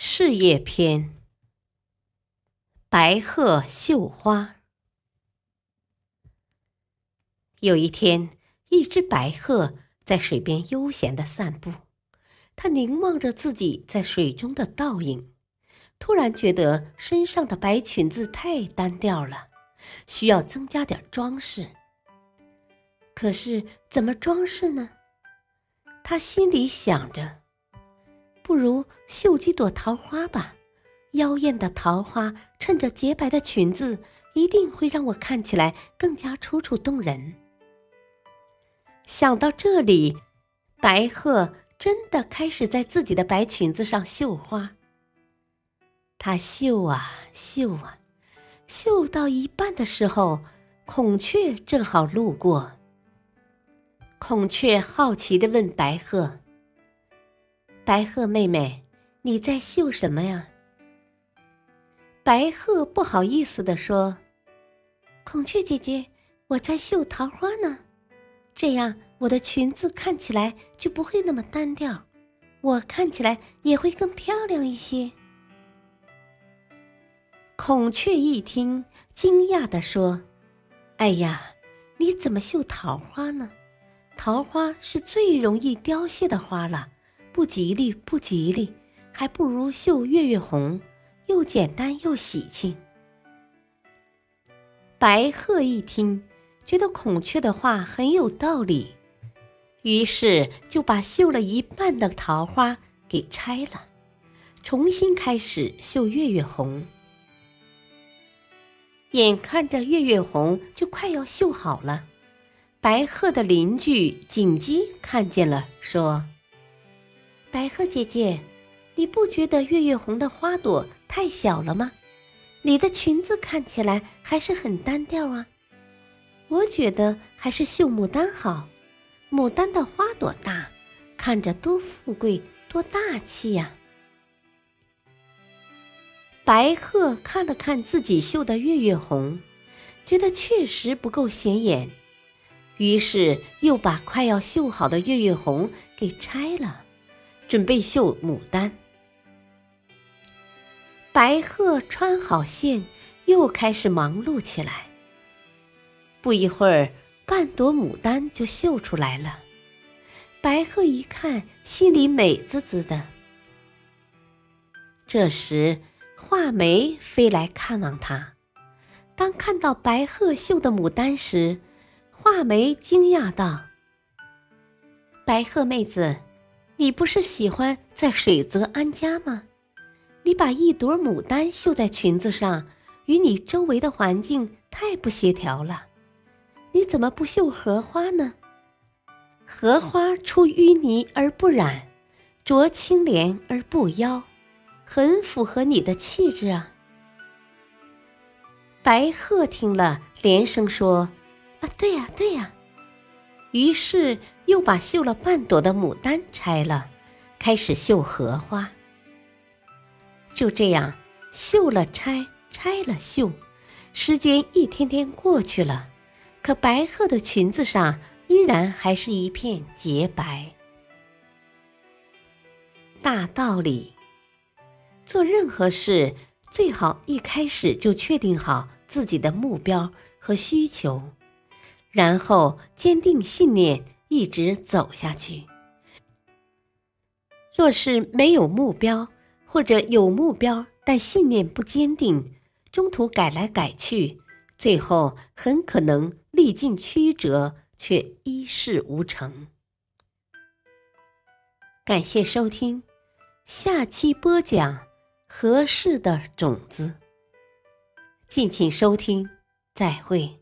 事业篇：白鹤绣花。有一天，一只白鹤在水边悠闲的散步，它凝望着自己在水中的倒影，突然觉得身上的白裙子太单调了，需要增加点装饰。可是怎么装饰呢？他心里想着。不如绣几朵桃花吧，妖艳的桃花衬着洁白的裙子，一定会让我看起来更加楚楚动人。想到这里，白鹤真的开始在自己的白裙子上绣花。它绣啊绣啊，绣到一半的时候，孔雀正好路过。孔雀好奇地问白鹤。白鹤妹妹，你在绣什么呀？白鹤不好意思地说：“孔雀姐姐，我在绣桃花呢，这样我的裙子看起来就不会那么单调，我看起来也会更漂亮一些。”孔雀一听，惊讶地说：“哎呀，你怎么绣桃花呢？桃花是最容易凋谢的花了。”不吉利，不吉利，还不如绣月月红，又简单又喜庆。白鹤一听，觉得孔雀的话很有道理，于是就把绣了一半的桃花给拆了，重新开始绣月月红。眼看着月月红就快要绣好了，白鹤的邻居锦鸡看见了，说。白鹤姐姐，你不觉得月月红的花朵太小了吗？你的裙子看起来还是很单调啊。我觉得还是绣牡丹好，牡丹的花朵大，看着多富贵多大气呀。白鹤看了看自己绣的月月红，觉得确实不够显眼，于是又把快要绣好的月月红给拆了。准备绣牡丹，白鹤穿好线，又开始忙碌起来。不一会儿，半朵牡丹就绣出来了。白鹤一看，心里美滋滋的。这时，画眉飞来看望他。当看到白鹤绣的牡丹时，画眉惊讶道：“白鹤妹子。”你不是喜欢在水泽安家吗？你把一朵牡丹绣在裙子上，与你周围的环境太不协调了。你怎么不绣荷花呢？荷花出淤泥而不染，濯清涟而不妖，很符合你的气质啊。白鹤听了，连声说：“啊，对呀，对呀。”于是又把绣了半朵的牡丹拆了，开始绣荷花。就这样，绣了拆，拆了绣，时间一天天过去了，可白鹤的裙子上依然还是一片洁白。大道理：做任何事最好一开始就确定好自己的目标和需求。然后坚定信念，一直走下去。若是没有目标，或者有目标但信念不坚定，中途改来改去，最后很可能历尽曲折，却一事无成。感谢收听，下期播讲合适的种子。敬请收听，再会。